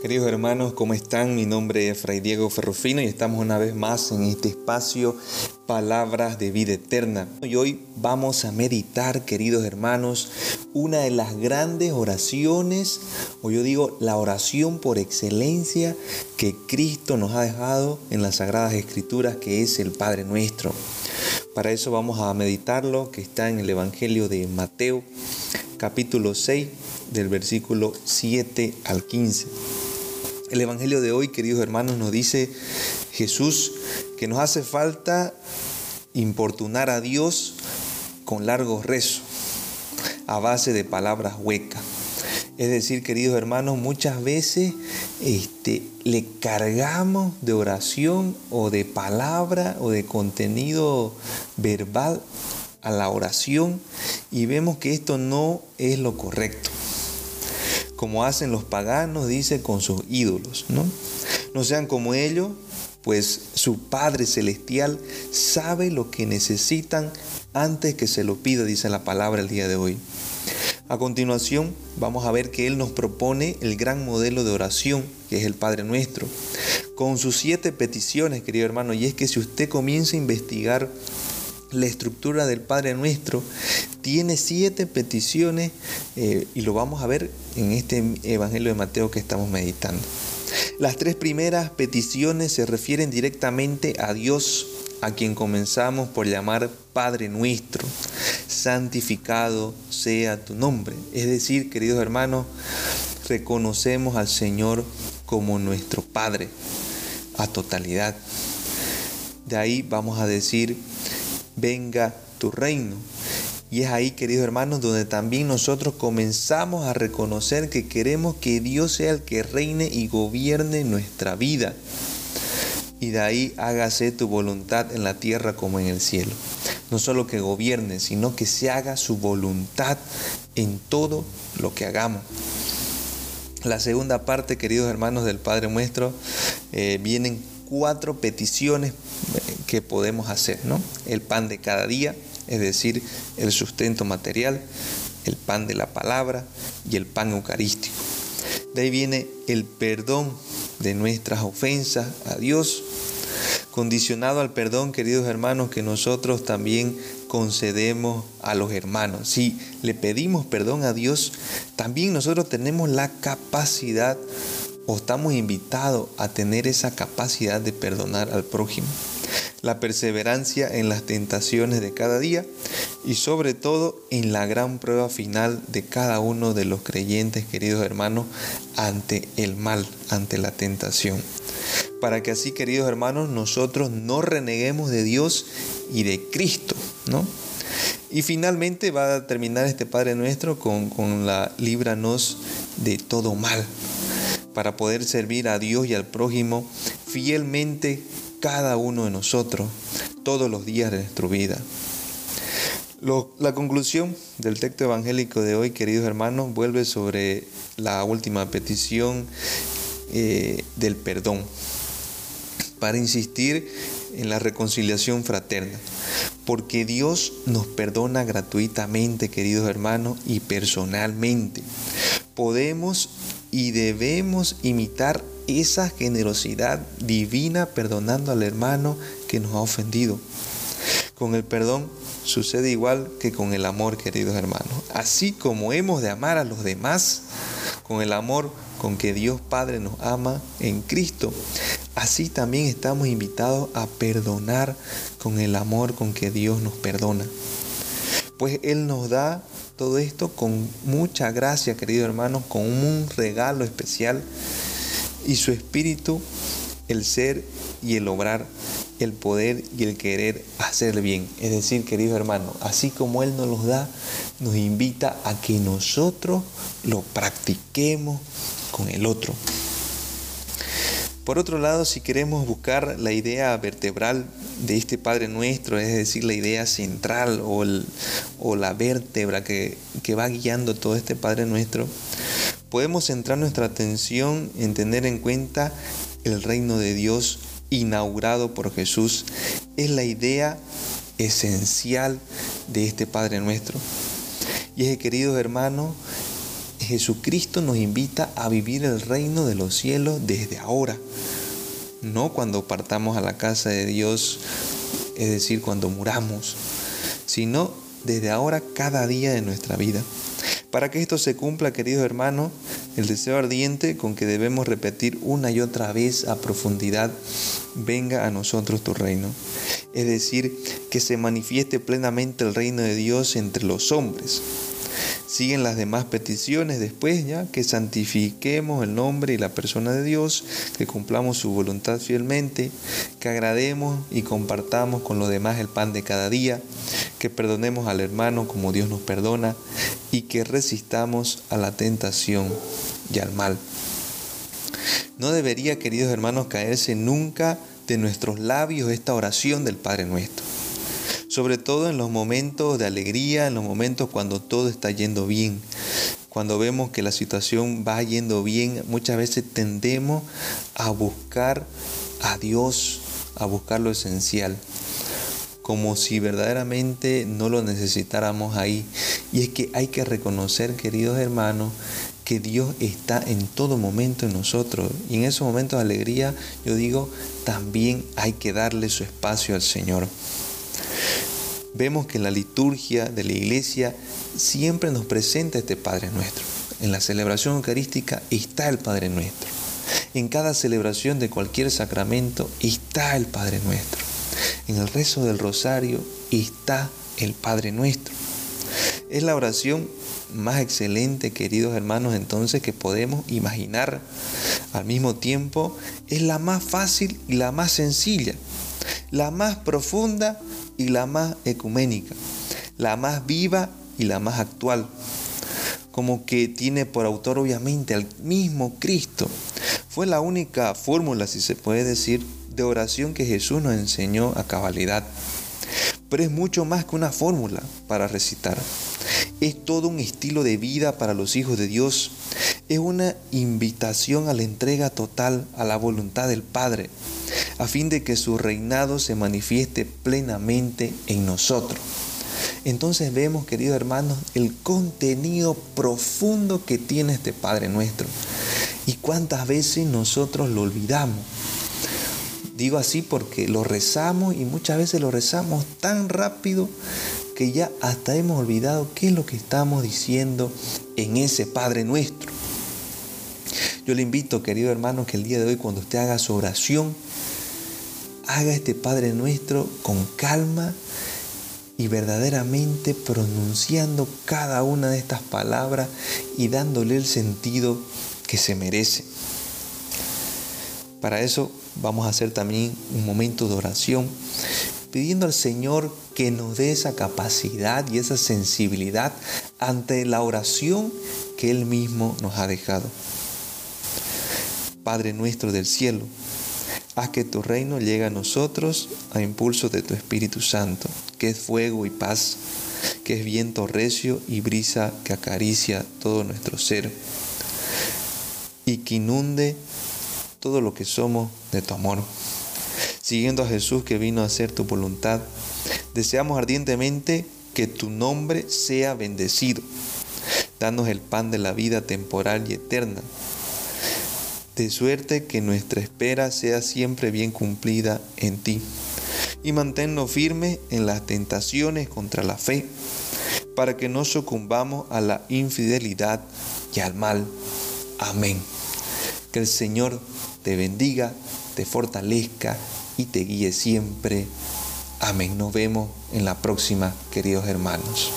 Queridos hermanos, ¿cómo están? Mi nombre es Fray Diego Ferrufino y estamos una vez más en este espacio Palabras de Vida Eterna. Y hoy vamos a meditar, queridos hermanos, una de las grandes oraciones, o yo digo la oración por excelencia que Cristo nos ha dejado en las Sagradas Escrituras, que es el Padre Nuestro. Para eso vamos a meditarlo, que está en el Evangelio de Mateo, capítulo 6, del versículo 7 al 15. El Evangelio de hoy, queridos hermanos, nos dice Jesús que nos hace falta importunar a Dios con largos rezos, a base de palabras huecas. Es decir, queridos hermanos, muchas veces este, le cargamos de oración o de palabra o de contenido verbal a la oración y vemos que esto no es lo correcto como hacen los paganos, dice, con sus ídolos, ¿no? No sean como ellos, pues su Padre Celestial sabe lo que necesitan antes que se lo pida, dice la palabra el día de hoy. A continuación, vamos a ver que Él nos propone el gran modelo de oración, que es el Padre Nuestro, con sus siete peticiones, querido hermano, y es que si usted comienza a investigar la estructura del Padre Nuestro tiene siete peticiones eh, y lo vamos a ver en este Evangelio de Mateo que estamos meditando. Las tres primeras peticiones se refieren directamente a Dios, a quien comenzamos por llamar Padre Nuestro. Santificado sea tu nombre. Es decir, queridos hermanos, reconocemos al Señor como nuestro Padre a totalidad. De ahí vamos a decir, venga tu reino. Y es ahí, queridos hermanos, donde también nosotros comenzamos a reconocer que queremos que Dios sea el que reine y gobierne nuestra vida. Y de ahí hágase tu voluntad en la tierra como en el cielo. No solo que gobierne, sino que se haga su voluntad en todo lo que hagamos. La segunda parte, queridos hermanos del Padre Nuestro, eh, vienen cuatro peticiones que podemos hacer, ¿no? El pan de cada día, es decir, el sustento material, el pan de la palabra y el pan eucarístico. De ahí viene el perdón de nuestras ofensas a Dios, condicionado al perdón, queridos hermanos, que nosotros también concedemos a los hermanos. Si le pedimos perdón a Dios, también nosotros tenemos la capacidad o estamos invitados a tener esa capacidad de perdonar al prójimo la perseverancia en las tentaciones de cada día y sobre todo en la gran prueba final de cada uno de los creyentes, queridos hermanos, ante el mal, ante la tentación. Para que así, queridos hermanos, nosotros no reneguemos de Dios y de Cristo, ¿no? Y finalmente va a terminar este Padre nuestro con, con la líbranos de todo mal, para poder servir a Dios y al prójimo fielmente cada uno de nosotros todos los días de nuestra vida. la conclusión del texto evangélico de hoy, queridos hermanos, vuelve sobre la última petición eh, del perdón, para insistir en la reconciliación fraterna, porque Dios nos perdona gratuitamente, queridos hermanos, y personalmente. Podemos y debemos imitar esa generosidad divina perdonando al hermano que nos ha ofendido. Con el perdón sucede igual que con el amor, queridos hermanos. Así como hemos de amar a los demás, con el amor con que Dios Padre nos ama en Cristo, así también estamos invitados a perdonar con el amor con que Dios nos perdona. Pues Él nos da todo esto con mucha gracia, queridos hermanos, con un regalo especial y su espíritu, el ser y el obrar, el poder y el querer hacer bien. Es decir, querido hermano, así como Él nos los da, nos invita a que nosotros lo practiquemos con el otro. Por otro lado, si queremos buscar la idea vertebral de este Padre Nuestro, es decir, la idea central o, la vértebra que va guiando todo este Padre Nuestro, podemos centrar nuestra atención en tener en cuenta el reino de Dios inaugurado por Jesús. Es la idea esencial de este Padre nuestro. Y es, queridos hermanos, Jesucristo nos invita a vivir el reino de los cielos desde ahora, no cuando partamos a la casa de Dios, es decir, cuando muramos, sino desde ahora cada día de nuestra vida. Para que esto se cumpla, queridos hermanos, el deseo ardiente con que debemos repetir una y otra vez a profundidad, venga a nosotros tu reino. Es decir, que se manifieste plenamente el reino de Dios entre los hombres. Siguen las demás peticiones después, ya que santifiquemos el nombre y la persona de Dios, que cumplamos su voluntad fielmente, que agrademos y compartamos con los demás el pan de cada día, que perdonemos al hermano como Dios nos perdona y que resistamos a la tentación y al mal. No debería, queridos hermanos, caerse nunca de nuestros labios esta oración del Padre nuestro. Sobre todo en los momentos de alegría, en los momentos cuando todo está yendo bien. Cuando vemos que la situación va yendo bien, muchas veces tendemos a buscar a Dios, a buscar lo esencial como si verdaderamente no lo necesitáramos ahí. Y es que hay que reconocer, queridos hermanos, que Dios está en todo momento en nosotros. Y en esos momentos de alegría, yo digo, también hay que darle su espacio al Señor. Vemos que en la liturgia de la iglesia siempre nos presenta este Padre nuestro. En la celebración eucarística está el Padre nuestro. En cada celebración de cualquier sacramento está el Padre nuestro en el rezo del rosario está el Padre nuestro. Es la oración más excelente, queridos hermanos, entonces que podemos imaginar. Al mismo tiempo, es la más fácil y la más sencilla, la más profunda y la más ecuménica, la más viva y la más actual. Como que tiene por autor obviamente al mismo Cristo. Fue la única fórmula, si se puede decir, de oración que Jesús nos enseñó a cabalidad. Pero es mucho más que una fórmula para recitar. Es todo un estilo de vida para los hijos de Dios. Es una invitación a la entrega total a la voluntad del Padre, a fin de que su reinado se manifieste plenamente en nosotros. Entonces vemos, queridos hermanos, el contenido profundo que tiene este Padre nuestro. Y cuántas veces nosotros lo olvidamos. Digo así porque lo rezamos y muchas veces lo rezamos tan rápido que ya hasta hemos olvidado qué es lo que estamos diciendo en ese Padre nuestro. Yo le invito, querido hermano, que el día de hoy cuando usted haga su oración, haga este Padre nuestro con calma y verdaderamente pronunciando cada una de estas palabras y dándole el sentido que se merece. Para eso vamos a hacer también un momento de oración, pidiendo al Señor que nos dé esa capacidad y esa sensibilidad ante la oración que Él mismo nos ha dejado. Padre nuestro del cielo, haz que tu reino llegue a nosotros a impulso de tu Espíritu Santo, que es fuego y paz, que es viento recio y brisa que acaricia todo nuestro ser, y que inunde todo lo que somos de tu amor. Siguiendo a Jesús que vino a hacer tu voluntad, deseamos ardientemente que tu nombre sea bendecido. Danos el pan de la vida temporal y eterna. De suerte que nuestra espera sea siempre bien cumplida en ti. Y manténnos firmes en las tentaciones contra la fe, para que no sucumbamos a la infidelidad y al mal. Amén. Que el Señor te bendiga, te fortalezca y te guíe siempre. Amén. Nos vemos en la próxima, queridos hermanos.